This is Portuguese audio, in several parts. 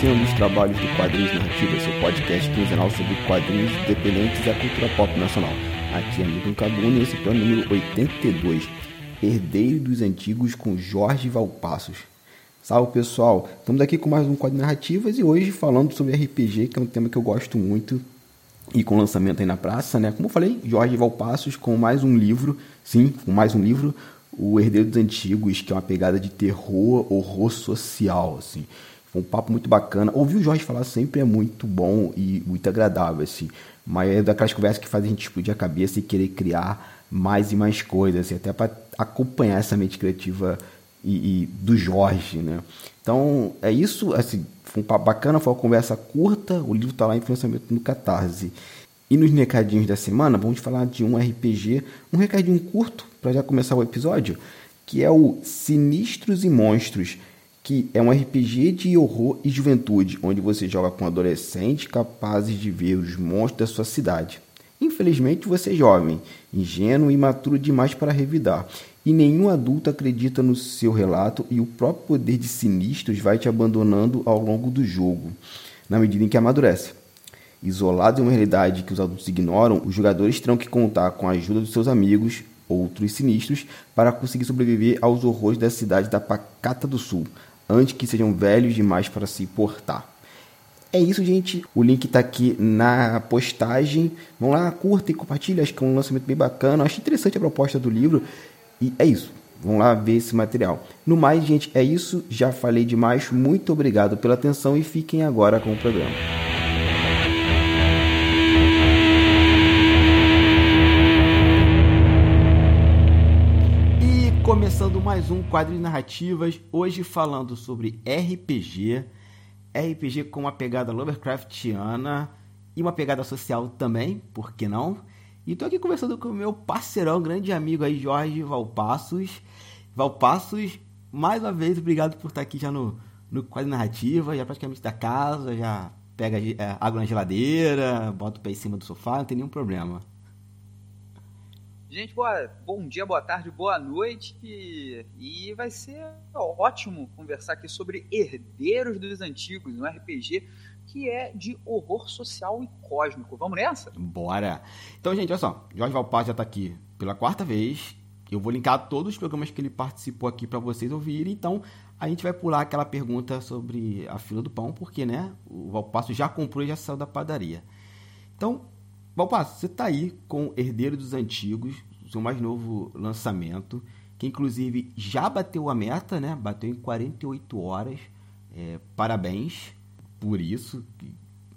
iniciando os trabalhos do Quadrinhos Narrativa, seu podcast quinzenal sobre quadrinhos independentes e a cultura pop nacional. Aqui é Amigo Cabuna esse é o número 82, Herdeiro dos Antigos com Jorge Valpassos. Salve pessoal, estamos aqui com mais um Quadro Narrativas e hoje falando sobre RPG, que é um tema que eu gosto muito e com lançamento aí na praça, né? Como eu falei, Jorge Valpassos com mais um livro, sim, com mais um livro, O Herdeiro dos Antigos, que é uma pegada de terror, horror social, assim. Foi um papo muito bacana. Ouvir o Jorge falar sempre é muito bom e muito agradável, assim. Mas é daquelas conversas que fazem a gente explodir a cabeça e querer criar mais e mais coisas, assim, até para acompanhar essa mente criativa e, e, do Jorge, né? Então, é isso, assim, foi um papo bacana, foi uma conversa curta, o livro está lá em financiamento no Catarse. E nos recadinhos da semana, vamos falar de um RPG, um recadinho curto, para já começar o episódio, que é o Sinistros e Monstros, que é um RPG de horror e juventude, onde você joga com adolescentes capazes de ver os monstros da sua cidade. Infelizmente, você é jovem, ingênuo e imaturo demais para revidar, e nenhum adulto acredita no seu relato e o próprio poder de sinistros vai te abandonando ao longo do jogo, na medida em que amadurece. Isolado em uma realidade que os adultos ignoram, os jogadores terão que contar com a ajuda dos seus amigos, outros sinistros, para conseguir sobreviver aos horrores da cidade da Pacata do Sul, antes que sejam velhos demais para se portar. É isso, gente. O link está aqui na postagem. Vão lá, curta e compartilha. Acho que é um lançamento bem bacana. Acho interessante a proposta do livro. E é isso. Vão lá ver esse material. No mais, gente, é isso. Já falei demais. Muito obrigado pela atenção e fiquem agora com o programa. Começando mais um quadro de narrativas, hoje falando sobre RPG, RPG com uma pegada Lovecraftiana e uma pegada social também, por que não? E tô aqui conversando com o meu parceirão, grande amigo aí, Jorge Valpassos. Valpassos, mais uma vez, obrigado por estar aqui já no, no quadro narrativa, já praticamente da casa, já pega é, água na geladeira, bota o pé em cima do sofá, não tem nenhum problema. Gente, boa, bom dia, boa tarde, boa noite. E, e vai ser ótimo conversar aqui sobre Herdeiros dos Antigos, um RPG que é de horror social e cósmico. Vamos nessa? Bora! Então, gente, olha só. Jorge Valpaz já está aqui pela quarta vez. Eu vou linkar todos os programas que ele participou aqui para vocês ouvirem. Então, a gente vai pular aquela pergunta sobre a fila do pão, porque, né, o Valpasso já comprou e já saiu da padaria. Então, Valpasso, você está aí com Herdeiro dos Antigos, seu mais novo lançamento, que inclusive já bateu a meta, né? Bateu em 48 horas. É, parabéns por isso.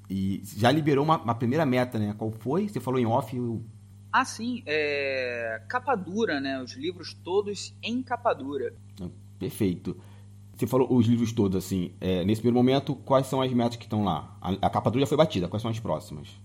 E já liberou uma, uma, primeira meta, né? Qual foi? Você falou em off. Eu... Ah, sim. É... Capa dura, né? Os livros todos em capa dura. Perfeito. Você falou os livros todos, assim. É, nesse primeiro momento, quais são as metas que estão lá? A, a capa dura já foi batida. Quais são as próximas?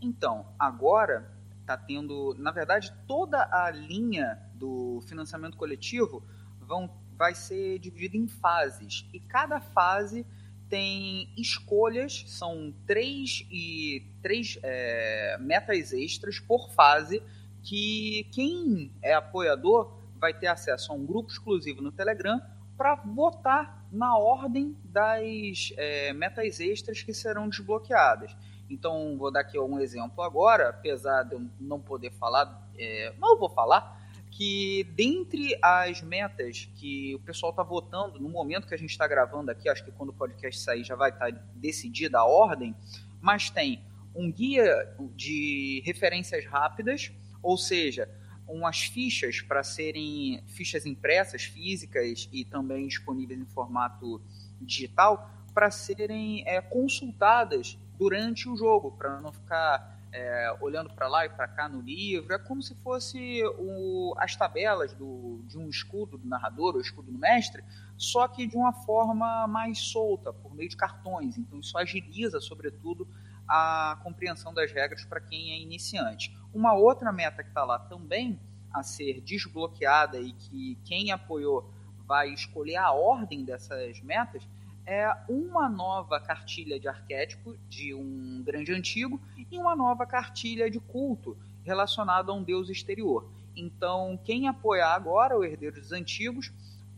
Então, agora está tendo, na verdade, toda a linha do financiamento coletivo vão, vai ser dividida em fases. E cada fase tem escolhas, são três e três é, metas extras por fase que quem é apoiador vai ter acesso a um grupo exclusivo no Telegram para votar na ordem das é, metas extras que serão desbloqueadas. Então, vou dar aqui um exemplo agora, apesar de eu não poder falar, é, mas eu vou falar, que dentre as metas que o pessoal está votando no momento que a gente está gravando aqui, acho que quando o podcast sair já vai estar tá decidida a ordem, mas tem um guia de referências rápidas, ou seja, umas fichas para serem fichas impressas, físicas e também disponíveis em formato digital, para serem é, consultadas durante o jogo, para não ficar é, olhando para lá e para cá no livro. É como se fosse o, as tabelas do, de um escudo do narrador ou escudo do mestre, só que de uma forma mais solta, por meio de cartões. Então isso agiliza, sobretudo, a compreensão das regras para quem é iniciante. Uma outra meta que está lá também a ser desbloqueada e que quem apoiou vai escolher a ordem dessas metas é uma nova cartilha de arquétipo de um grande antigo e uma nova cartilha de culto relacionada a um deus exterior. Então, quem apoiar agora o Herdeiro dos Antigos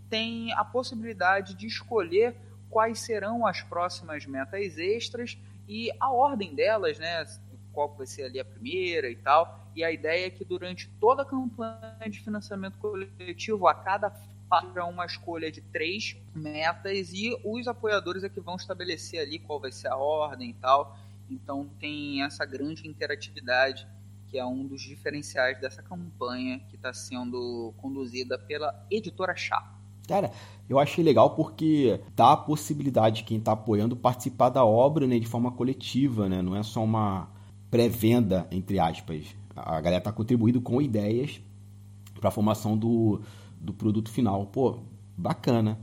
tem a possibilidade de escolher quais serão as próximas metas extras e a ordem delas, né? Qual vai ser ali a primeira e tal. E a ideia é que durante toda a campanha de financiamento coletivo, a cada para uma escolha de três metas e os apoiadores é que vão estabelecer ali qual vai ser a ordem e tal. Então tem essa grande interatividade que é um dos diferenciais dessa campanha que está sendo conduzida pela editora Chá. Cara, eu achei legal porque dá a possibilidade de quem está apoiando participar da obra né, de forma coletiva, né? Não é só uma pré-venda, entre aspas. A galera está contribuindo com ideias para a formação do, do produto final. Pô, bacana.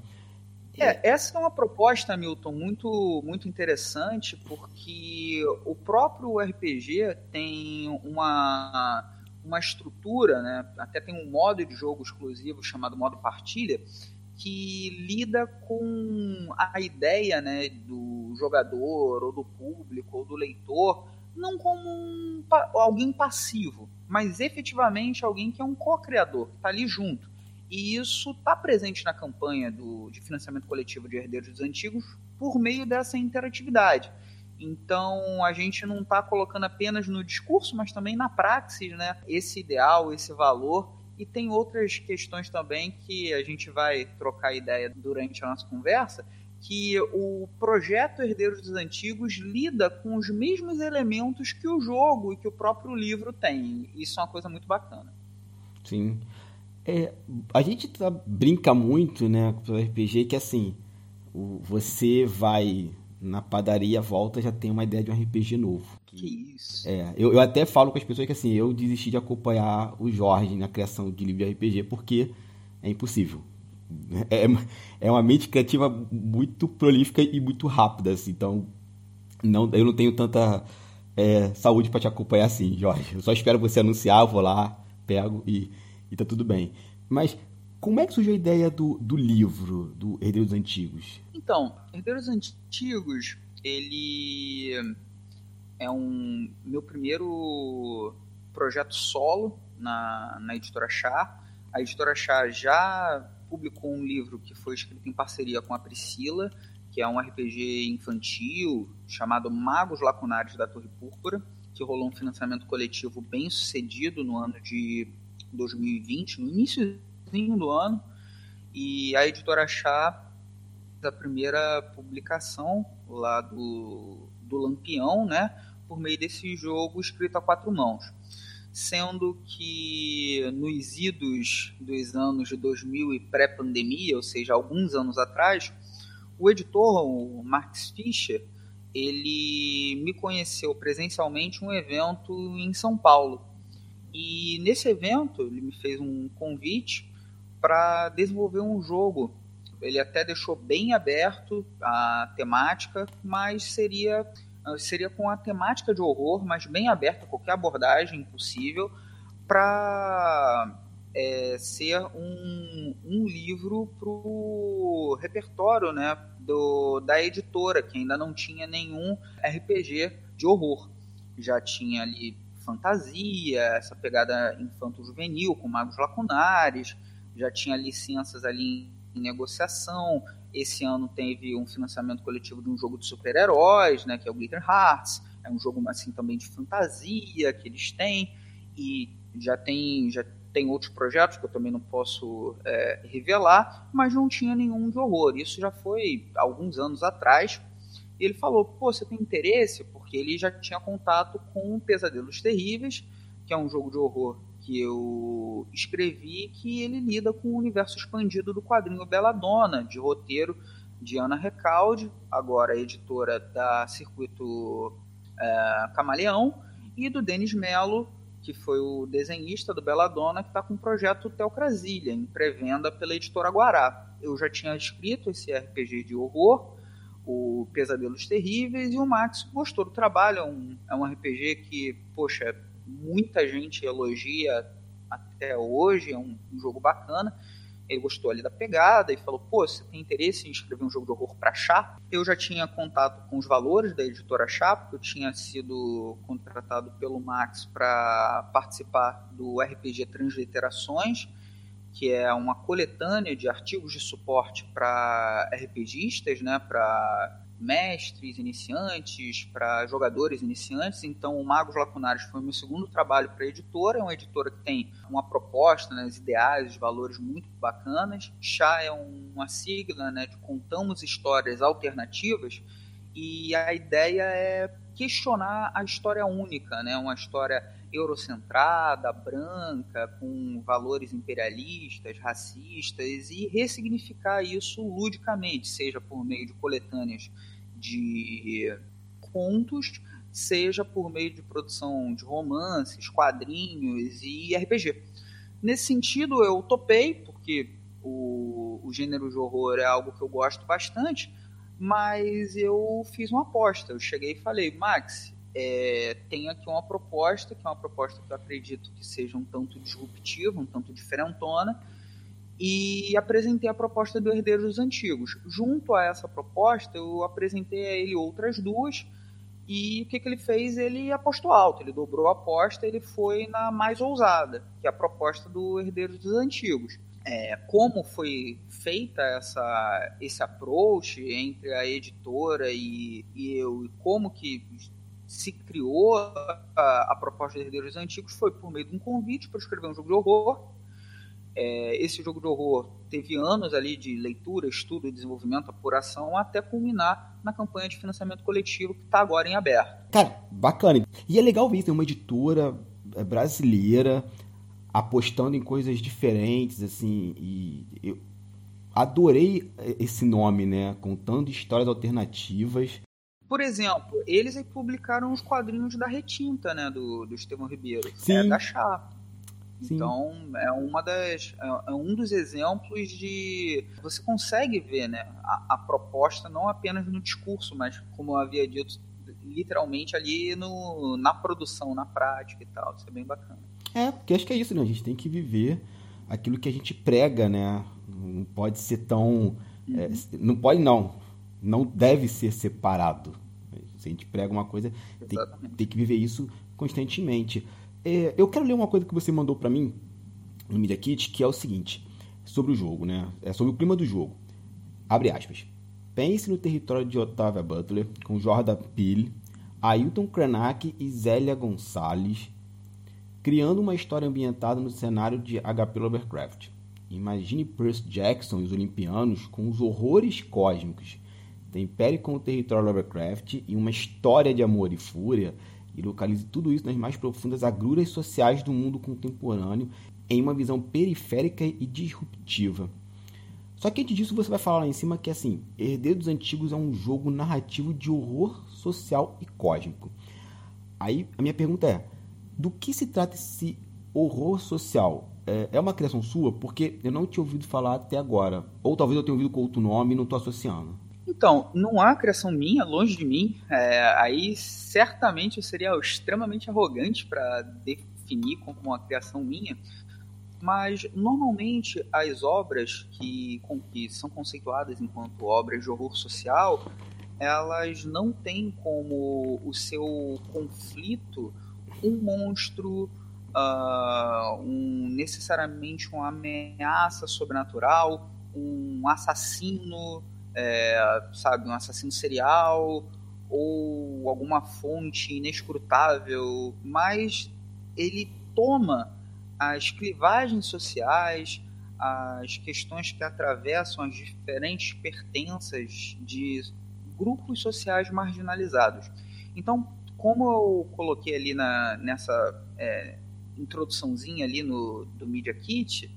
É, essa é uma proposta, Milton, muito, muito interessante, porque o próprio RPG tem uma, uma estrutura, né? até tem um modo de jogo exclusivo chamado modo partilha, que lida com a ideia né, do jogador, ou do público, ou do leitor, não como um, alguém passivo, mas efetivamente alguém que é um co-criador, que está ali junto. E isso está presente na campanha do, de financiamento coletivo de Herdeiros dos Antigos por meio dessa interatividade. Então a gente não está colocando apenas no discurso, mas também na praxis, né? Esse ideal, esse valor. E tem outras questões também que a gente vai trocar ideia durante a nossa conversa, que o projeto Herdeiros dos Antigos lida com os mesmos elementos que o jogo e que o próprio livro tem. Isso é uma coisa muito bacana. Sim. É, a gente tá, brinca muito, né, com o RPG, que assim, o, você vai na padaria, volta, já tem uma ideia de um RPG novo. Que isso. É, eu, eu até falo com as pessoas que assim, eu desisti de acompanhar o Jorge na criação de livro de RPG porque é impossível. É, é uma mente criativa muito prolífica e muito rápida, assim, então não, eu não tenho tanta é, saúde para te acompanhar assim, Jorge. Eu só espero você anunciar, vou lá, pego e e tá tudo bem. Mas como é que surgiu a ideia do, do livro, do Herdeiros Antigos? Então, Herdeiros Antigos, ele é um meu primeiro projeto solo na, na editora Chá. A editora Chá já publicou um livro que foi escrito em parceria com a Priscila, que é um RPG infantil chamado Magos Lacunares da Torre Púrpura, que rolou um financiamento coletivo bem sucedido no ano de 2020, no início do ano, e a editora Chá da primeira publicação lá do, do Lampião, né, por meio desse jogo escrito a quatro mãos. Sendo que nos idos dos anos de 2000 e pré-pandemia, ou seja, alguns anos atrás, o editor, o Max Fischer, ele me conheceu presencialmente um evento em São Paulo, e nesse evento ele me fez um convite para desenvolver um jogo. Ele até deixou bem aberto a temática, mas seria seria com a temática de horror, mas bem aberta a qualquer abordagem possível para é, ser um, um livro para o repertório né, do, da editora, que ainda não tinha nenhum RPG de horror. Já tinha ali fantasia, essa pegada infanto-juvenil com magos lacunares, já tinha licenças ali em negociação. Esse ano teve um financiamento coletivo de um jogo de super-heróis, né, que é o Glitter Hearts. É um jogo assim também de fantasia que eles têm e já tem já tem outros projetos que eu também não posso é, revelar, mas não tinha nenhum de horror. Isso já foi alguns anos atrás. E ele falou: pô, você tem interesse? Porque ele já tinha contato com Pesadelos Terríveis, que é um jogo de horror que eu escrevi, que ele lida com o universo expandido do quadrinho Belladonna, de roteiro de Ana Recalde, agora editora da Circuito é, Camaleão, e do Denis Mello, que foi o desenhista do Belladonna, que está com o projeto Teocrasilha, em pré-venda pela editora Guará. Eu já tinha escrito esse RPG de horror, o Pesadelos Terríveis, e o Max gostou do trabalho. É um, é um RPG que, poxa, muita gente elogia até hoje, é um, um jogo bacana. Ele gostou ali da pegada e falou: pô, você tem interesse em escrever um jogo de horror para Chá? Eu já tinha contato com os valores da editora Chá, porque eu tinha sido contratado pelo Max para participar do RPG Transliterações que é uma coletânea de artigos de suporte para RPGistas, né, para mestres iniciantes, para jogadores iniciantes. Então, o Magos Lacunares foi o meu segundo trabalho para a editora. É uma editora que tem uma proposta, né, ideais, os valores muito bacanas. Chá é uma sigla né, de contamos histórias alternativas e a ideia é questionar a história única, né, uma história eurocentrada, branca, com valores imperialistas, racistas, e ressignificar isso ludicamente, seja por meio de coletâneas de contos, seja por meio de produção de romances, quadrinhos e RPG. Nesse sentido, eu topei, porque o, o gênero de horror é algo que eu gosto bastante, mas eu fiz uma aposta. Eu cheguei e falei, Max, é, tem aqui uma proposta, que é uma proposta que eu acredito que seja um tanto disruptiva, um tanto diferentona, e apresentei a proposta do Herdeiro dos Antigos. Junto a essa proposta, eu apresentei a ele outras duas, e o que, que ele fez? Ele apostou alto, ele dobrou a aposta, ele foi na mais ousada, que é a proposta do Herdeiro dos Antigos. É, como foi feita essa, esse approach entre a editora e, e eu, e como que se criou a, a proposta de Herdeiros Antigos foi por meio de um convite para escrever um jogo de horror. É, esse jogo de horror teve anos ali de leitura, estudo, desenvolvimento, apuração, até culminar na campanha de financiamento coletivo que está agora em aberto. Cara, bacana. E é legal ver, tem uma editora é, brasileira apostando em coisas diferentes, assim, e eu adorei esse nome, né? Contando histórias alternativas. Por exemplo, eles publicaram os quadrinhos da Retinta, né, do, do Estevão Ribeiro. Sim. É da Chapa. Sim. Então, é uma das é, é um dos exemplos de você consegue ver, né, a, a, proposta não apenas no discurso, mas como eu havia dito, literalmente ali no, na produção, na prática e tal. Isso é bem bacana. É, porque acho que é isso, né? A gente tem que viver aquilo que a gente prega, né? Não pode ser tão. É, uhum. É, não pode, não não deve ser separado. Se a gente prega uma coisa, tem, tem, que viver isso constantemente. É, eu quero ler uma coisa que você mandou para mim no Media Kit, que é o seguinte, sobre o jogo, né? É sobre o clima do jogo. Abre aspas. Pense no território de Otávia Butler, com Jordan Peele, Ailton Krenak e Zélia Gonçalves, criando uma história ambientada no cenário de H.P. Lovecraft. Imagine Percy Jackson e os Olimpianos com os horrores cósmicos tem Perry com o território Lovecraft e uma história de amor e fúria, e localize tudo isso nas mais profundas agruras sociais do mundo contemporâneo em uma visão periférica e disruptiva. Só que antes disso você vai falar lá em cima que assim, Herdeiro dos Antigos é um jogo narrativo de horror social e cósmico. Aí a minha pergunta é, do que se trata esse horror social? É, é uma criação sua? Porque eu não tinha ouvido falar até agora. Ou talvez eu tenha ouvido com outro nome e não estou associando. Então, não há criação minha, longe de mim. É, aí certamente eu seria extremamente arrogante para definir como uma criação minha. Mas normalmente as obras que, que são conceituadas enquanto obras de horror social, elas não têm como o seu conflito um monstro, uh, um, necessariamente uma ameaça sobrenatural, um assassino é, sabe, um assassino serial ou alguma fonte inescrutável, mas ele toma as clivagens sociais, as questões que atravessam as diferentes pertenças de grupos sociais marginalizados. Então, como eu coloquei ali na, nessa é, introduçãozinha ali no, do Media Kit,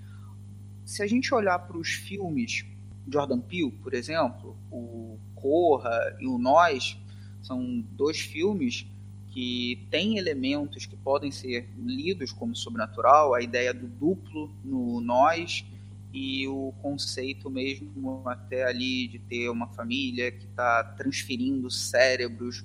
se a gente olhar para os filmes Jordan Peele, por exemplo, o Corra e o Nós, são dois filmes que têm elementos que podem ser lidos como sobrenatural, a ideia do duplo no Nós e o conceito mesmo até ali de ter uma família que está transferindo cérebros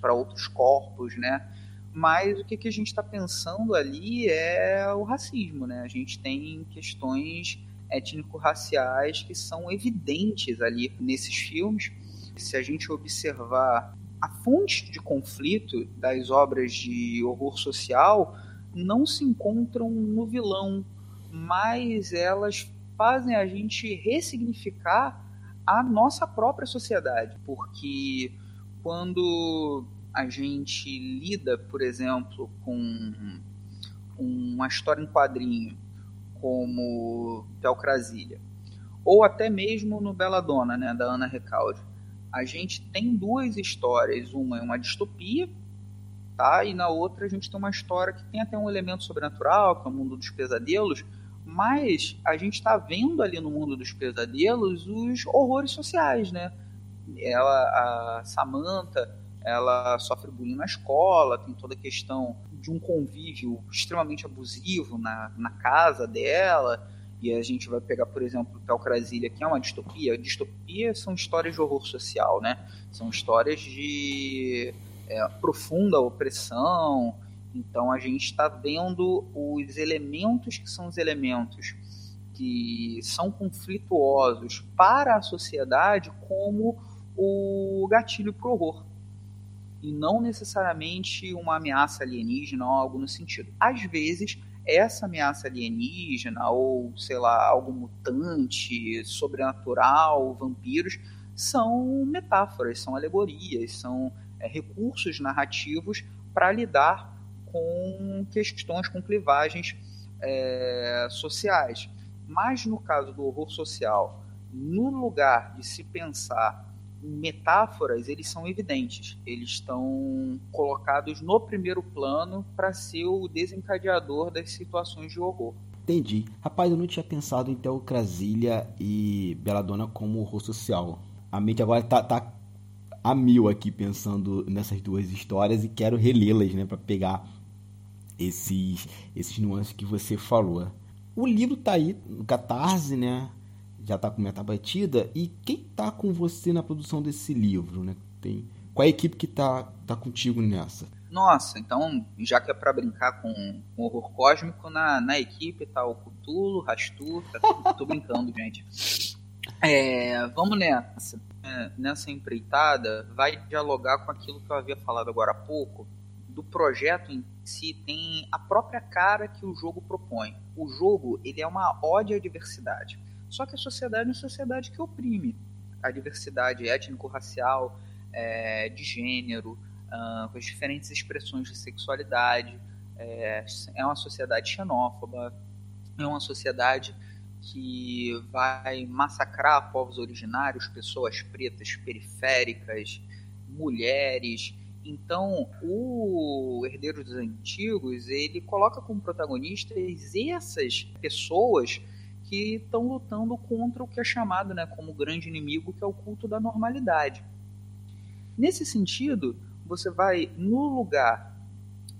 para outros corpos, né? Mas o que, que a gente está pensando ali é o racismo, né? A gente tem questões étnico-raciais que são evidentes ali nesses filmes. Se a gente observar a fonte de conflito das obras de horror social, não se encontram no vilão mas elas fazem a gente ressignificar a nossa própria sociedade, porque quando a gente lida, por exemplo, com uma história em quadrinho como Teocrasília, ou até mesmo no Bela Dona, né, da Ana Recalde, a gente tem duas histórias, uma é uma distopia, tá? E na outra a gente tem uma história que tem até um elemento sobrenatural, que é o mundo dos pesadelos, mas a gente está vendo ali no mundo dos pesadelos os horrores sociais, né? Ela, a Samantha, ela sofre bullying na escola, tem toda a questão de um convívio extremamente abusivo na, na casa dela, e a gente vai pegar, por exemplo, Teocrasília, que é uma distopia. Distopia são histórias de horror social, né? São histórias de é, profunda opressão. Então a gente está vendo os elementos que são os elementos que são conflituosos para a sociedade como o gatilho para o horror. E não necessariamente uma ameaça alienígena ou algo no sentido. Às vezes, essa ameaça alienígena ou, sei lá, algo mutante, sobrenatural, vampiros, são metáforas, são alegorias, são é, recursos narrativos para lidar com questões, com clivagens é, sociais. Mas no caso do horror social, no lugar de se pensar metáforas, eles são evidentes. Eles estão colocados no primeiro plano para ser o desencadeador das situações de horror. Entendi. Rapaz, eu não tinha pensado em Teocrasília e Beladona como horror social. A mente agora tá, tá a mil aqui pensando nessas duas histórias e quero relê-las, né, para pegar esses esses nuances que você falou. O livro tá aí no Catarse, né? Já tá com meta batida e quem tá com você na produção desse livro, né? Tem qual é a equipe que tá tá contigo nessa? Nossa, então, já que é para brincar com, com horror cósmico, na, na equipe tá o Cthulhu, Rastur, tá, tô brincando, gente. É, vamos nessa. É, nessa empreitada, vai dialogar com aquilo que eu havia falado agora há pouco, do projeto em si tem a própria cara que o jogo propõe. O jogo ele é uma ode à diversidade. Só que a sociedade é uma sociedade que oprime a diversidade étnico-racial, é, de gênero, uh, com as diferentes expressões de sexualidade. É, é uma sociedade xenófoba, é uma sociedade que vai massacrar povos originários, pessoas pretas periféricas, mulheres. Então, o Herdeiro dos Antigos, ele coloca como protagonistas essas pessoas que estão lutando contra o que é chamado né, como grande inimigo, que é o culto da normalidade. Nesse sentido, você vai, no lugar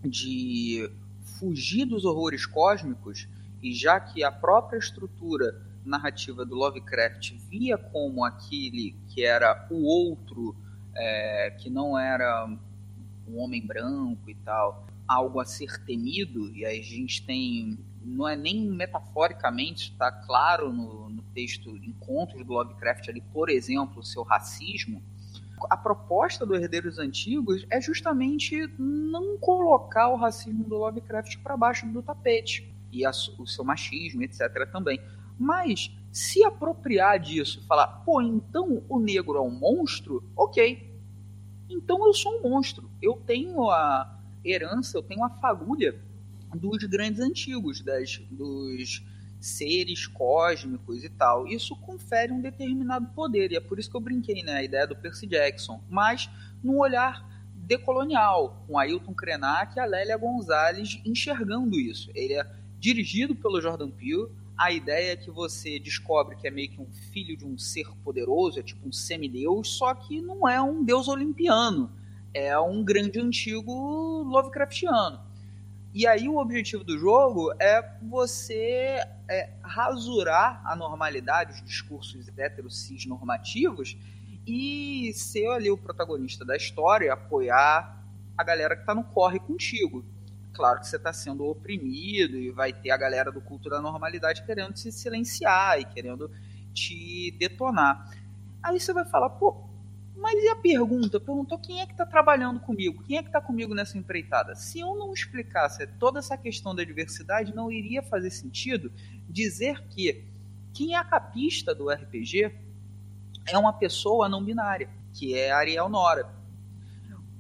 de fugir dos horrores cósmicos, e já que a própria estrutura narrativa do Lovecraft via como aquele que era o outro, é, que não era um homem branco e tal, algo a ser temido, e a gente tem, não é nem metaforicamente, está claro no, no texto Encontros do Lovecraft ali, por exemplo, o seu racismo, a proposta do Herdeiros Antigos é justamente não colocar o racismo do Lovecraft para baixo do tapete e a, o seu machismo, etc. também. Mas se apropriar disso, falar, pô, então o negro é um monstro, ok. Então eu sou um monstro. Eu tenho a herança, eu tenho a fagulha dos grandes antigos, das, dos seres cósmicos e tal. Isso confere um determinado poder, e é por isso que eu brinquei, né, a ideia do Percy Jackson, mas num olhar decolonial, com Ailton Krenak e a Lélia Gonzalez enxergando isso. Ele é dirigido pelo Jordan Peele. A ideia é que você descobre que é meio que um filho de um ser poderoso, é tipo um semideus, só que não é um deus olimpiano, é um grande antigo Lovecraftiano. E aí o objetivo do jogo é você é, rasurar a normalidade, os discursos heterocis normativos e ser ali o protagonista da história, apoiar a galera que está no corre contigo claro que você está sendo oprimido e vai ter a galera do culto da normalidade querendo te silenciar e querendo te detonar. Aí você vai falar, pô, Mas e a pergunta? Perguntou quem é que está trabalhando comigo? Quem é que está comigo nessa empreitada? Se eu não explicasse toda essa questão da diversidade, não iria fazer sentido dizer que quem é capista do RPG é uma pessoa não binária, que é Ariel Nora.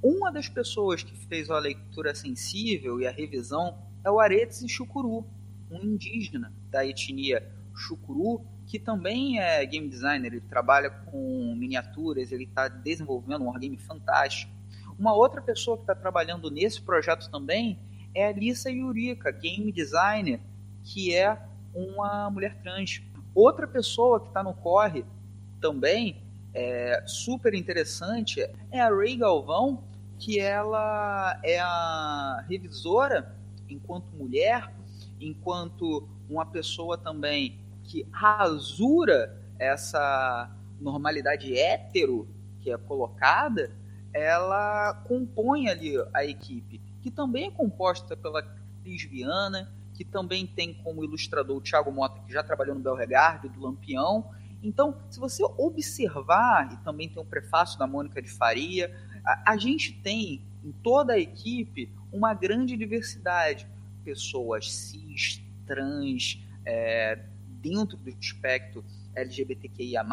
Uma das pessoas que fez a leitura sensível e a revisão é o Aretes Chucuru, um indígena da etnia Chucuru, que também é game designer, ele trabalha com miniaturas, ele está desenvolvendo um wargame fantástico. Uma outra pessoa que está trabalhando nesse projeto também é a Lisa Yurika, game designer, que é uma mulher trans. Outra pessoa que está no corre também, é, super interessante, é a Ray Galvão, que ela é a revisora enquanto mulher, enquanto uma pessoa também que rasura essa normalidade hétero que é colocada, ela compõe ali a equipe, que também é composta pela Cris Viana, que também tem como ilustrador o Thiago Mota, que já trabalhou no Belregard, do Lampião. Então, se você observar, e também tem um prefácio da Mônica de Faria, a, a gente tem em toda a equipe uma grande diversidade. Pessoas cis, trans, é, dentro do espectro LGBTQIA+,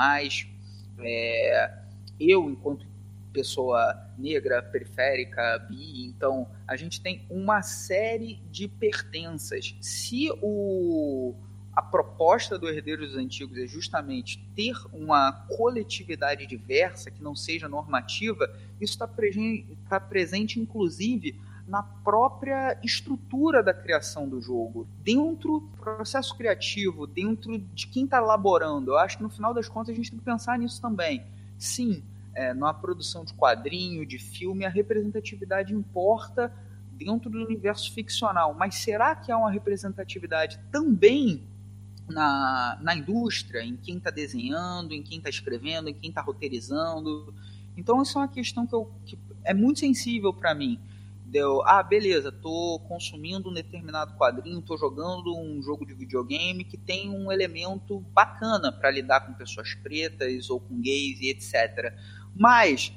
é, eu, enquanto pessoa negra, periférica, bi, então a gente tem uma série de pertenças. Se o, a proposta do Herdeiros dos Antigos é justamente ter uma coletividade diversa, que não seja normativa, isso está presente, tá presente, inclusive, na própria estrutura da criação do jogo, dentro do processo criativo, dentro de quem está elaborando. Eu acho que no final das contas a gente tem que pensar nisso também. Sim, é, na produção de quadrinho, de filme, a representatividade importa dentro do universo ficcional, mas será que há uma representatividade também na, na indústria, em quem está desenhando, em quem está escrevendo, em quem está roteirizando? Então, isso é uma questão que, eu, que é muito sensível para mim deu, ah, beleza, tô consumindo um determinado quadrinho, tô jogando um jogo de videogame que tem um elemento bacana para lidar com pessoas pretas ou com gays e etc. Mas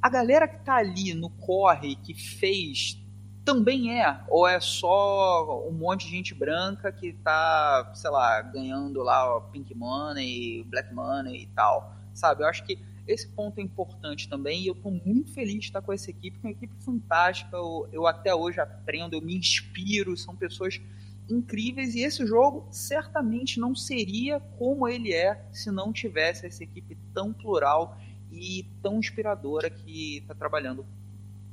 a galera que tá ali no corre que fez também é, ou é só um monte de gente branca que tá, sei lá, ganhando lá Pink Money, Black Money e tal, sabe? Eu acho que esse ponto é importante também e eu estou muito feliz de estar com essa equipe, que é uma equipe fantástica. Eu, eu até hoje aprendo, eu me inspiro, são pessoas incríveis e esse jogo certamente não seria como ele é se não tivesse essa equipe tão plural e tão inspiradora que está trabalhando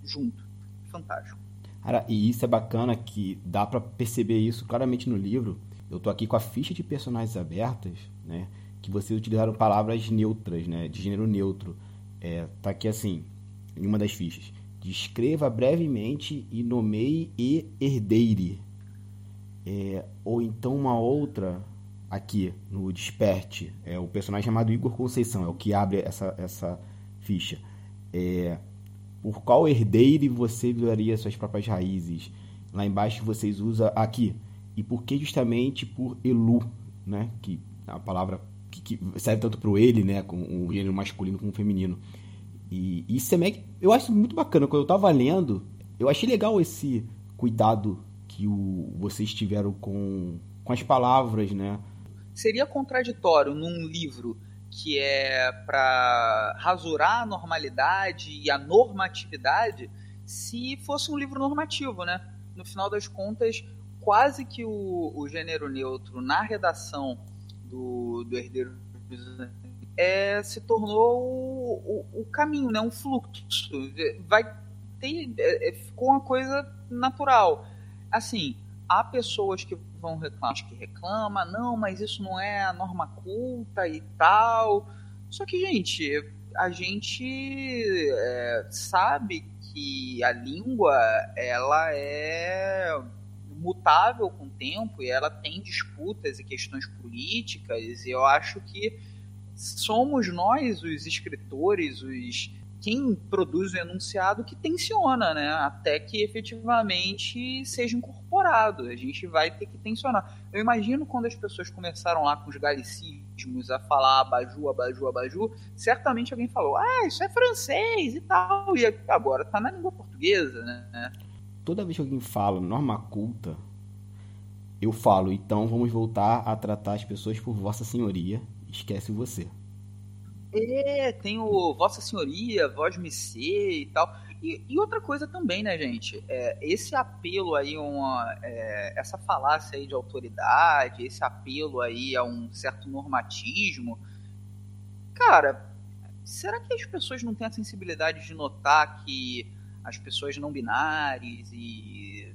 junto. Fantástico. Cara, e isso é bacana que dá para perceber isso claramente no livro. Eu tô aqui com a ficha de personagens abertas, né? Que vocês utilizaram palavras neutras, né, de gênero neutro. É, tá aqui assim, em uma das fichas. Descreva brevemente e nomeie e herdeire. É, ou então uma outra aqui no Desperte, é o personagem chamado Igor Conceição, é o que abre essa, essa ficha. É, por qual herdeire você violaria suas próprias raízes? Lá embaixo vocês usam aqui. E por que justamente por Elu, né? Que a palavra que, que serve tanto pro ele, né, com o gênero masculino como o feminino. E isso é eu acho muito bacana. Quando eu tava lendo, eu achei legal esse cuidado que o, vocês tiveram com, com as palavras, né? Seria contraditório num livro que é para rasurar a normalidade e a normatividade se fosse um livro normativo, né? No final das contas, quase que o, o gênero neutro na redação do, do herdeiro é, se tornou o, o, o, caminho, né? um fluxo. Vai ter, é, é, ficou uma coisa natural. Assim, há pessoas que vão reclamar, que reclamam, não, mas isso não é a norma culta e tal. Só que, gente, a gente é, sabe que a língua ela é mutável com o tempo e ela tem disputas e questões políticas, e eu acho que somos nós, os escritores, os quem produz o enunciado que tensiona, né? Até que efetivamente seja incorporado. A gente vai ter que tensionar. Eu imagino quando as pessoas começaram lá com os galicismos a falar abaju, abaju, abaju, certamente alguém falou, ah, isso é francês e tal. E agora tá na língua portuguesa, né? Toda vez que alguém fala norma culta, eu falo, então vamos voltar a tratar as pessoas por Vossa Senhoria. Esquece você. É, tem o Vossa Senhoria, Voz Me Ser e tal. E, e, outra coisa também, né, gente? É, esse apelo aí, uma, é, essa falácia aí de autoridade, esse apelo aí a um certo normatismo, cara, será que as pessoas não têm a sensibilidade de notar que as pessoas não binárias e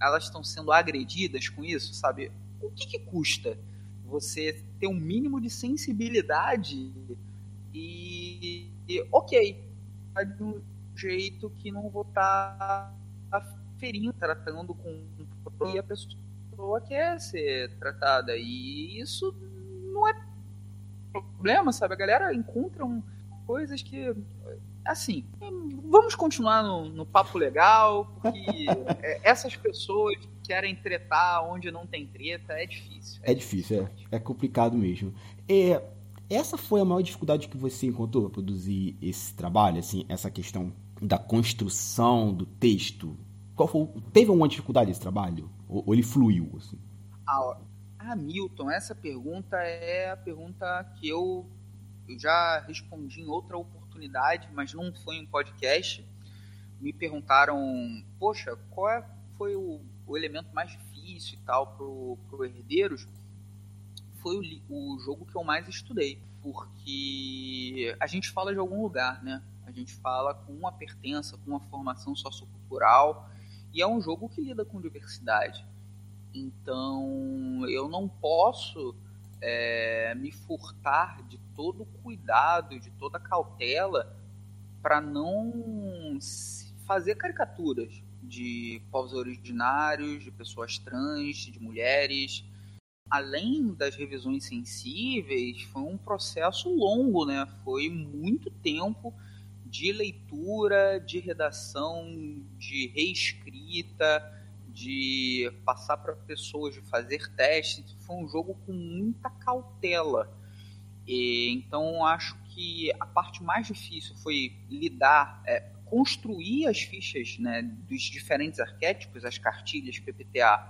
elas estão sendo agredidas com isso, sabe? O que, que custa você ter um mínimo de sensibilidade e, e ok, de um jeito que não vou estar tá ferindo, tratando com e a pessoa quer ser tratada. E isso não é problema, sabe? A galera encontra coisas que. Assim, vamos continuar no, no papo legal, porque é, essas pessoas querem tretar onde não tem treta, é difícil. É, é difícil, difícil, é, é complicado mesmo. É, essa foi a maior dificuldade que você encontrou para produzir esse trabalho, assim, essa questão da construção do texto. Qual foi, teve alguma dificuldade esse trabalho? Ou, ou ele fluiu? Assim? Ah, ah, Milton, essa pergunta é a pergunta que eu, eu já respondi em outra oportunidade, mas não foi em podcast. Me perguntaram, poxa, qual é, foi o, o elemento mais difícil e tal pro, pro Herdeiros? foi o, o jogo que eu mais estudei, porque a gente fala de algum lugar, né? A gente fala com uma pertença, com uma formação sociocultural, e é um jogo que lida com diversidade. Então, eu não posso é, me furtar de todo o cuidado, de toda a cautela, para não fazer caricaturas de povos originários, de pessoas trans, de mulheres, além das revisões sensíveis, foi um processo longo, né? Foi muito tempo de leitura, de redação, de reescrita, de passar para pessoas, de fazer testes. Foi um jogo com muita cautela. E, então, acho que a parte mais difícil foi lidar, é, construir as fichas né, dos diferentes arquétipos, as cartilhas PPTA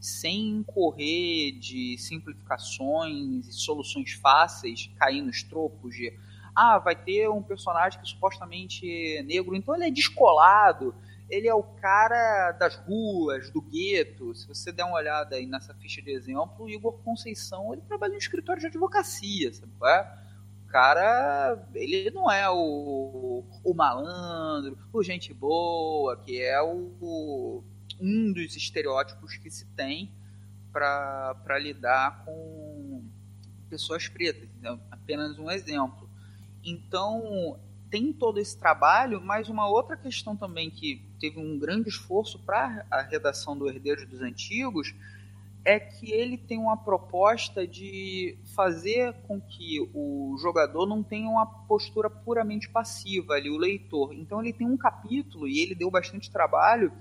sem correr de simplificações e soluções fáceis, cair nos tropos de ah, vai ter um personagem que supostamente é negro, então ele é descolado, ele é o cara das ruas, do gueto. Se você der uma olhada aí nessa ficha de exemplo, o Igor Conceição, ele trabalha em escritório de advocacia, sabe? É? O cara, ele não é o, o malandro, o gente boa, que é o um dos estereótipos que se tem para lidar com pessoas pretas. Apenas um exemplo. Então, tem todo esse trabalho, mas uma outra questão também que teve um grande esforço para a redação do Herdeiros dos Antigos é que ele tem uma proposta de fazer com que o jogador não tenha uma postura puramente passiva ali, o leitor. Então ele tem um capítulo, e ele deu bastante trabalho,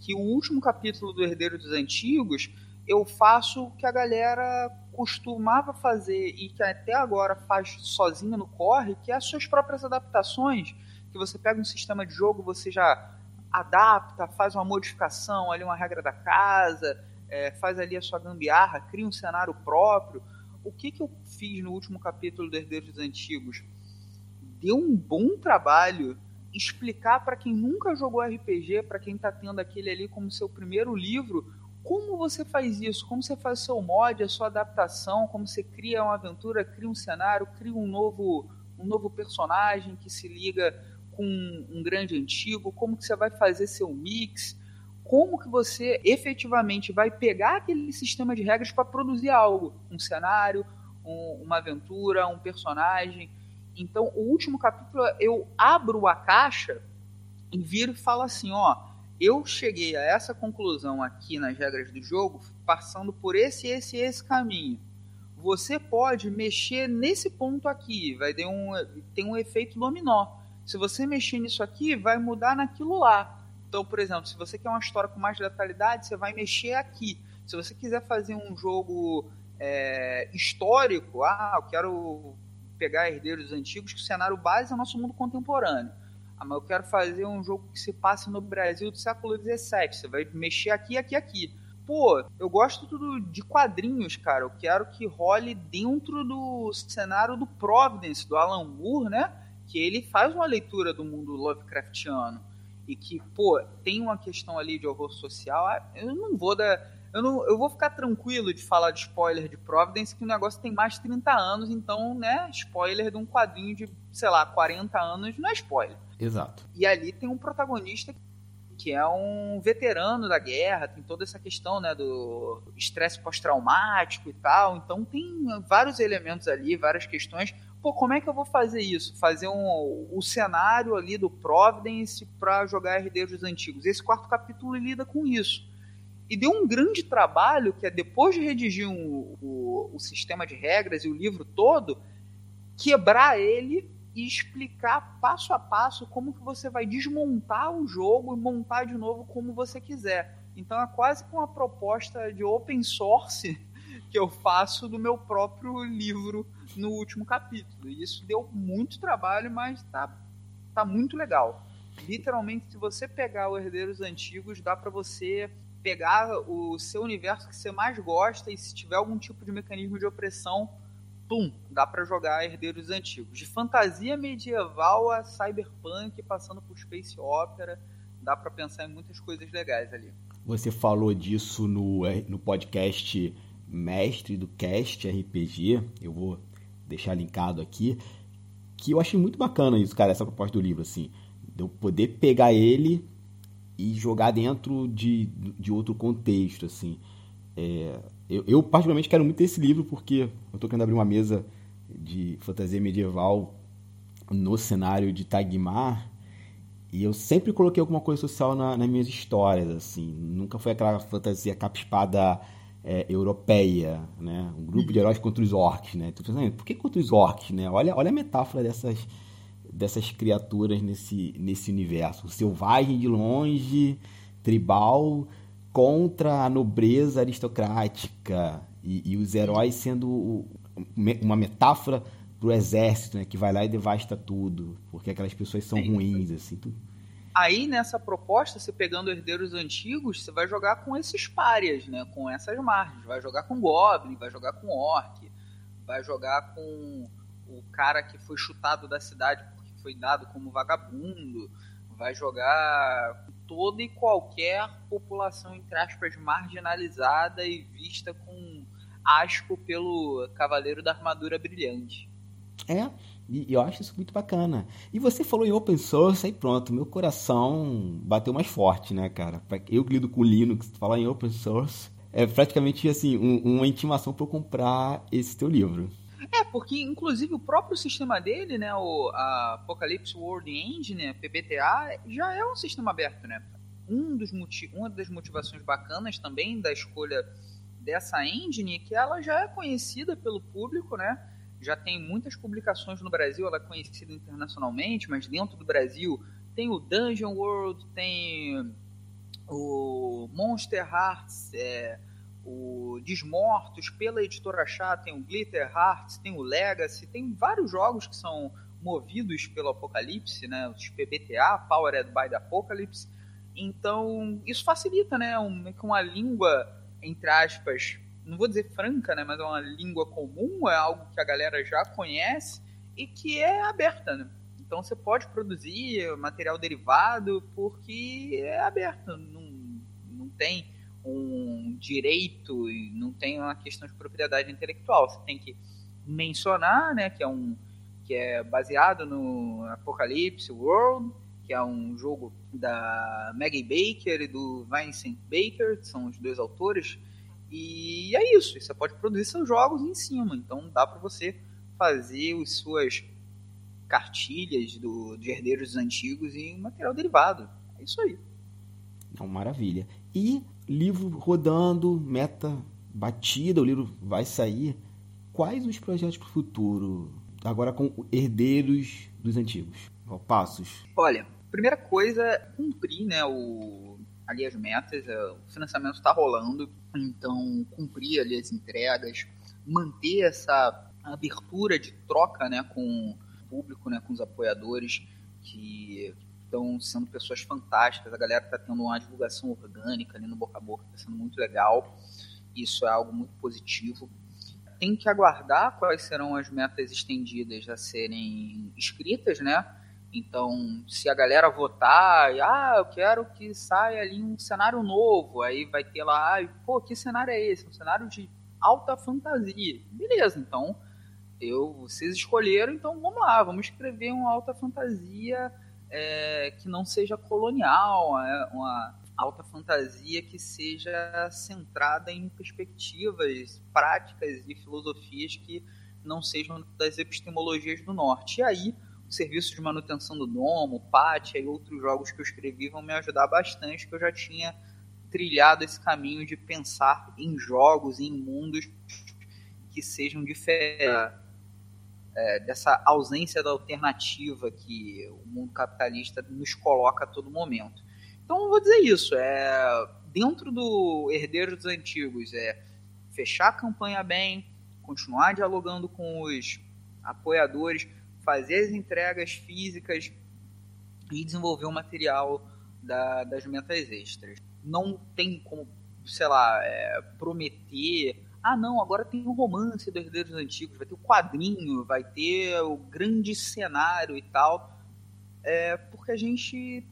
que o último capítulo do Herdeiro dos Antigos eu faço o que a galera costumava fazer e que até agora faz sozinha no corre, que é as suas próprias adaptações, que você pega um sistema de jogo, você já adapta, faz uma modificação, ali uma regra da casa, é, faz ali a sua gambiarra, cria um cenário próprio. O que, que eu fiz no último capítulo do Herdeiros dos Antigos? Deu um bom trabalho explicar para quem nunca jogou RPG, para quem está tendo aquele ali como seu primeiro livro, como você faz isso, como você faz seu mod, a sua adaptação, como você cria uma aventura, cria um cenário, cria um novo, um novo personagem que se liga com um grande antigo, como que você vai fazer seu mix, como que você efetivamente vai pegar aquele sistema de regras para produzir algo, um cenário, um, uma aventura, um personagem. Então, o último capítulo, eu abro a caixa e viro e falo assim, ó, eu cheguei a essa conclusão aqui nas regras do jogo, passando por esse, esse esse caminho. Você pode mexer nesse ponto aqui, vai ter um, tem um efeito dominó. Se você mexer nisso aqui, vai mudar naquilo lá. Então, por exemplo, se você quer uma história com mais letalidade, você vai mexer aqui. Se você quiser fazer um jogo é, histórico, ah, eu quero pegar herdeiros antigos, que o cenário base é o nosso mundo contemporâneo. Ah, mas eu quero fazer um jogo que se passe no Brasil do século XVII. Você vai mexer aqui, aqui, aqui. Pô, eu gosto tudo de quadrinhos, cara. Eu quero que role dentro do cenário do Providence, do Alan Moore, né? Que ele faz uma leitura do mundo Lovecraftiano. E que, pô, tem uma questão ali de horror social. Ah, eu não vou dar eu, não, eu vou ficar tranquilo de falar de spoiler de Providence, que o negócio tem mais de 30 anos, então, né, spoiler de um quadrinho de, sei lá, 40 anos não é spoiler. Exato. E ali tem um protagonista que é um veterano da guerra, tem toda essa questão, né, do estresse pós-traumático e tal, então tem vários elementos ali, várias questões. Pô, como é que eu vou fazer isso? Fazer um, o cenário ali do Providence para jogar Herdeiros Antigos. Esse quarto capítulo lida com isso e deu um grande trabalho, que é depois de redigir um, o, o sistema de regras e o livro todo, quebrar ele e explicar passo a passo como que você vai desmontar o jogo e montar de novo como você quiser. Então é quase que uma proposta de open source que eu faço do meu próprio livro no último capítulo. E isso deu muito trabalho, mas tá, tá muito legal. Literalmente, se você pegar os Herdeiros Antigos, dá para você pegar o seu universo que você mais gosta e se tiver algum tipo de mecanismo de opressão, pum, dá para jogar Herdeiros Antigos. De fantasia medieval a cyberpunk, passando por space opera, dá para pensar em muitas coisas legais ali. Você falou disso no, eh, no podcast Mestre do Cast RPG, eu vou deixar linkado aqui, que eu achei muito bacana isso, cara, essa proposta do livro, assim, de eu poder pegar ele e jogar dentro de, de outro contexto, assim. É, eu, eu, particularmente, quero muito esse livro porque eu estou querendo abrir uma mesa de fantasia medieval no cenário de Tagmar e eu sempre coloquei alguma coisa social na, nas minhas histórias, assim. Nunca foi aquela fantasia capa-espada é, europeia, né? Um grupo de heróis contra os orcs, né? Tô pensando, por que contra os orcs, né? Olha, olha a metáfora dessas dessas criaturas nesse, nesse universo. Selvagem de longe, tribal, contra a nobreza aristocrática. E, e os heróis sendo uma metáfora para o exército, né, que vai lá e devasta tudo, porque aquelas pessoas são ruins, assim, tudo. Aí nessa proposta, você pegando herdeiros antigos, você vai jogar com esses párias, né, com essas margens, vai jogar com goblin, vai jogar com orc, vai jogar com o cara que foi chutado da cidade foi dado como vagabundo, vai jogar toda e qualquer população, entre aspas, marginalizada e vista com asco pelo Cavaleiro da Armadura Brilhante. É, e eu acho isso muito bacana. E você falou em open source, aí pronto, meu coração bateu mais forte, né, cara? Eu que lido com Linux, falar em open source é praticamente assim, um, uma intimação para eu comprar esse teu livro. É, porque inclusive o próprio sistema dele, né, o Apocalypse World Engine, né, PBTA, já é um sistema aberto, né? Um dos uma das motivações bacanas também da escolha dessa engine é que ela já é conhecida pelo público, né? Já tem muitas publicações no Brasil, ela é conhecida internacionalmente, mas dentro do Brasil tem o Dungeon World, tem o Monster Hearts, é, o Desmortos, pela editora Chá, tem o Glitter Hearts, tem o Legacy, tem vários jogos que são movidos pelo Apocalipse, né? Os PBTA, Powered by the Apocalypse. Então, isso facilita, né? Um, uma língua, entre aspas, não vou dizer franca, né? Mas é uma língua comum, é algo que a galera já conhece e que é aberta, né? Então você pode produzir material derivado porque é aberto, não, não tem um direito não tem uma questão de propriedade intelectual. Você tem que mencionar, né, que é um que é baseado no Apocalipse World, que é um jogo da Maggie Baker e do Vincent Baker, são os dois autores. E é isso, você pode produzir seus jogos em cima, então dá para você fazer as suas cartilhas do, de herdeiros antigos em material derivado. É isso aí. Então, maravilha. E livro rodando, meta batida, o livro vai sair. Quais os projetos para o futuro, agora com herdeiros dos antigos? Passos? Olha, primeira coisa é cumprir né, o, ali as metas, é, o financiamento está rolando, então cumprir ali as entregas, manter essa abertura de troca né, com o público, né, com os apoiadores, que estão sendo pessoas fantásticas, a galera está tendo uma divulgação orgânica ali no boca a boca, está sendo muito legal, isso é algo muito positivo. Tem que aguardar quais serão as metas estendidas a serem escritas, né? Então, se a galera votar, ah, eu quero que saia ali um cenário novo, aí vai ter lá, ah, pô, que cenário é esse? Um cenário de alta fantasia. Beleza, então, eu, vocês escolheram, então vamos lá, vamos escrever uma alta fantasia é, que não seja colonial, é, uma alta fantasia que seja centrada em perspectivas práticas e filosofias que não sejam das epistemologias do norte. E aí, serviço de manutenção do domo, Pátia e outros jogos que eu escrevi vão me ajudar bastante, que eu já tinha trilhado esse caminho de pensar em jogos, em mundos que sejam diferentes é, dessa ausência da alternativa que o mundo capitalista nos coloca a todo momento. Então, eu vou dizer isso. É, dentro do Herdeiros dos Antigos, é fechar a campanha bem, continuar dialogando com os apoiadores, fazer as entregas físicas e desenvolver o material da, das metas extras. Não tem como, sei lá, é, prometer ah, não, agora tem o um romance dos Herdeiros Antigos, vai ter o quadrinho, vai ter o grande cenário e tal. É porque a gente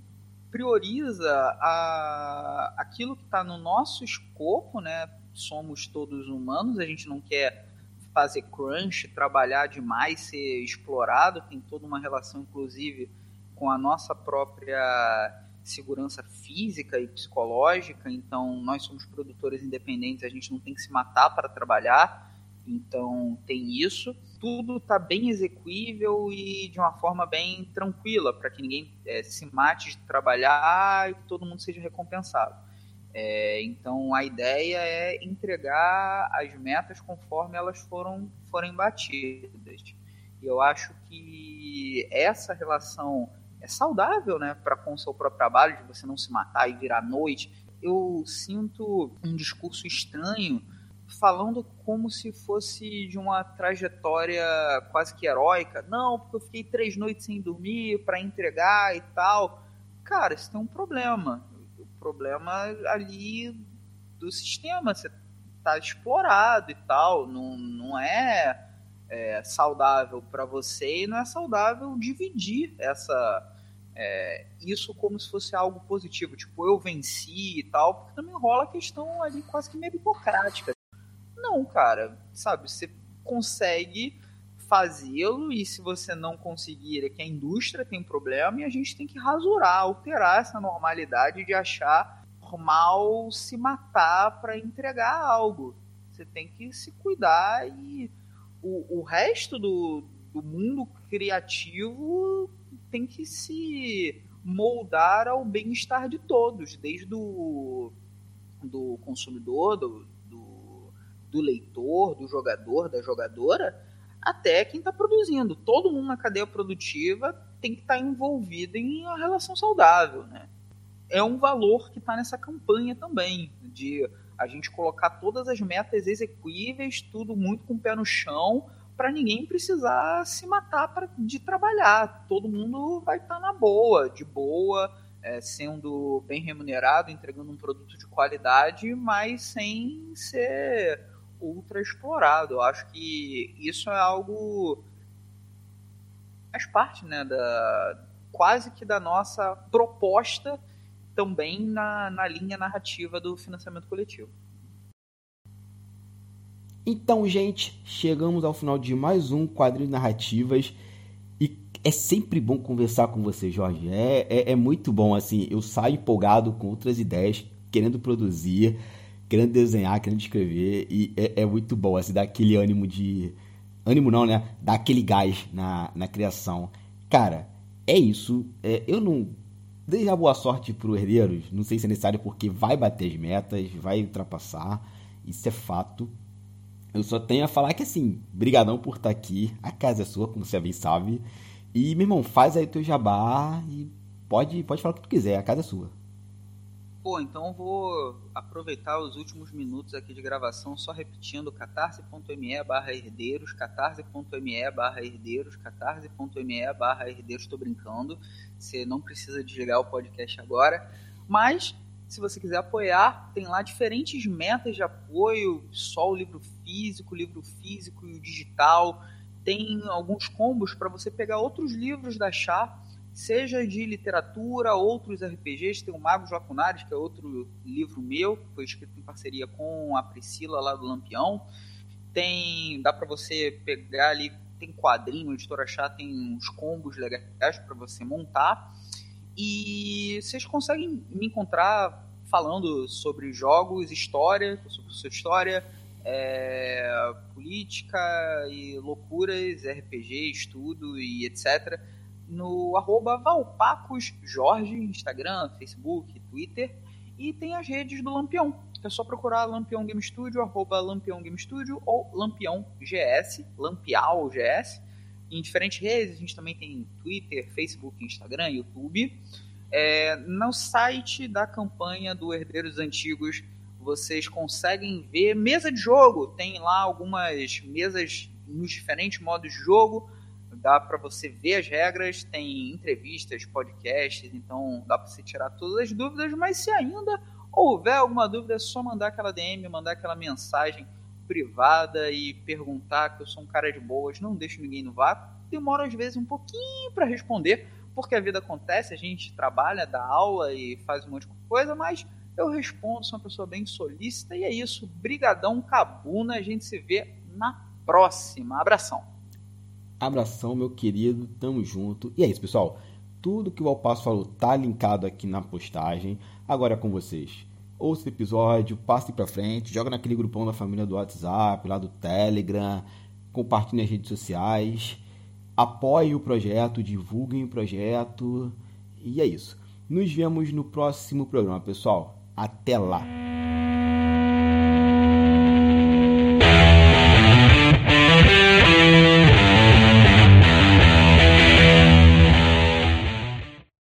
prioriza a, aquilo que está no nosso escopo, né? Somos todos humanos, a gente não quer fazer crunch, trabalhar demais, ser explorado, tem toda uma relação, inclusive, com a nossa própria segurança física e psicológica, então nós somos produtores independentes, a gente não tem que se matar para trabalhar, então tem isso. Tudo está bem execuível e de uma forma bem tranquila, para que ninguém é, se mate de trabalhar e que todo mundo seja recompensado. É, então a ideia é entregar as metas conforme elas foram forem batidas. E eu acho que essa relação é saudável, né, para com o seu próprio trabalho, de você não se matar e virar noite. Eu sinto um discurso estranho falando como se fosse de uma trajetória quase que heróica. Não, porque eu fiquei três noites sem dormir para entregar e tal. Cara, isso tem um problema. Problema ali do sistema, você tá explorado e tal. Não, não é, é saudável para você e não é saudável dividir essa é, isso como se fosse algo positivo, tipo, eu venci e tal, porque também rola a questão ali quase que meritocrática. Não, cara, sabe, você consegue fazê-lo e se você não conseguir é que a indústria tem problema e a gente tem que rasurar, alterar essa normalidade de achar normal se matar para entregar algo. Você tem que se cuidar e o, o resto do, do mundo criativo tem que se moldar ao bem-estar de todos, desde o do consumidor, do, do, do leitor, do jogador, da jogadora, até quem está produzindo. Todo mundo na cadeia produtiva tem que estar tá envolvido em uma relação saudável. Né? É um valor que está nessa campanha também, de a gente colocar todas as metas execuíveis, tudo muito com o pé no chão, para ninguém precisar se matar pra, de trabalhar. Todo mundo vai estar tá na boa, de boa, é, sendo bem remunerado, entregando um produto de qualidade, mas sem ser ultra explorado. Eu acho que isso é algo faz parte, né, da quase que da nossa proposta também na, na linha narrativa do financiamento coletivo. Então, gente, chegamos ao final de mais um quadrinho narrativas e é sempre bom conversar com você, Jorge. É, é, é, muito bom, assim, eu saio empolgado com outras ideias, querendo produzir, querendo desenhar, querendo escrever e é, é muito bom, assim, dá aquele ânimo de... Ânimo não, né? Dá aquele gás na, na criação. Cara, é isso. É, eu não... Desejar boa sorte pro Herdeiros, não sei se é necessário porque vai bater as metas, vai ultrapassar, isso é fato. Eu só tenho a falar que assim, brigadão por estar aqui. A casa é sua, como você bem sabe. E, meu irmão, faz aí teu jabá e pode, pode falar o que tu quiser, a casa é sua. Pô, então vou aproveitar os últimos minutos aqui de gravação só repetindo catarse.me barra herdeiros, catarse.me barra herdeiros, catarse.me barra herdeiros, estou brincando, você não precisa desligar o podcast agora, mas se você quiser apoiar, tem lá diferentes metas de apoio, só o livro físico, o livro físico e o digital, tem alguns combos para você pegar outros livros da Chá seja de literatura, outros RPGs, tem o Magos Lacunares, que é outro livro meu, que foi escrito em parceria com a Priscila lá do Lampião. Tem, dá para você pegar ali, tem quadrinho, o Editora Chá tem uns combos legais para você montar. E vocês conseguem me encontrar falando sobre jogos, história, sobre sua história, é, política e loucuras, RPG, estudo e etc no arroba valpacosjorge, Instagram, Facebook, Twitter, e tem as redes do Lampião, é só procurar Lampião Game Studio, arroba Lampião Game Studio ou Lampião GS, Lampial GS. Em diferentes redes, a gente também tem Twitter, Facebook, Instagram, YouTube. É, no site da campanha do Herdeiros Antigos, vocês conseguem ver mesa de jogo. Tem lá algumas mesas nos diferentes modos de jogo dá para você ver as regras, tem entrevistas, podcasts, então dá para você tirar todas as dúvidas, mas se ainda houver alguma dúvida, é só mandar aquela DM, mandar aquela mensagem privada e perguntar que eu sou um cara de boas, não deixo ninguém no vácuo. Demora às vezes um pouquinho para responder, porque a vida acontece, a gente trabalha, dá aula e faz um monte de coisa, mas eu respondo, sou uma pessoa bem solícita e é isso. Brigadão, Cabuna, a gente se vê na próxima. Abração. Abração, meu querido, tamo junto. E é isso, pessoal. Tudo que o Alpasso falou tá linkado aqui na postagem. Agora é com vocês. Ouça o episódio, passe para frente, joga naquele grupão da família do WhatsApp, lá do Telegram, compartilhe nas redes sociais, apoie o projeto, divulguem o projeto. E é isso. Nos vemos no próximo programa, pessoal. Até lá!